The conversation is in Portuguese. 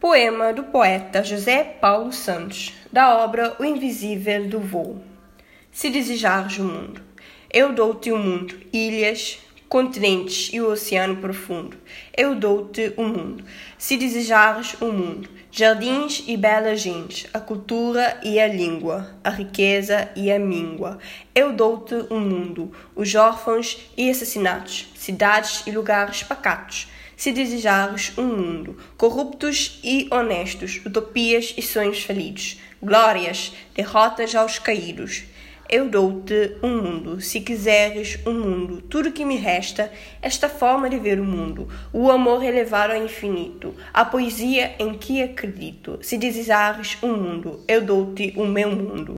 Poema do poeta José Paulo Santos, da obra O Invisível do Voo. Se desejares o mundo, eu dou-te o mundo, ilhas, continentes e o oceano profundo. Eu dou-te o mundo. Se desejares o mundo, jardins e belas gentes, a cultura e a língua, a riqueza e a míngua. Eu dou-te o mundo, os órfãos e assassinatos, cidades e lugares pacatos se desejares um mundo, corruptos e honestos, utopias e sonhos falidos, glórias, derrotas aos caídos. Eu dou-te um mundo, se quiseres um mundo, tudo que me resta, esta forma de ver o mundo, o amor elevado ao infinito, a poesia em que acredito. Se desejares um mundo, eu dou-te o meu mundo.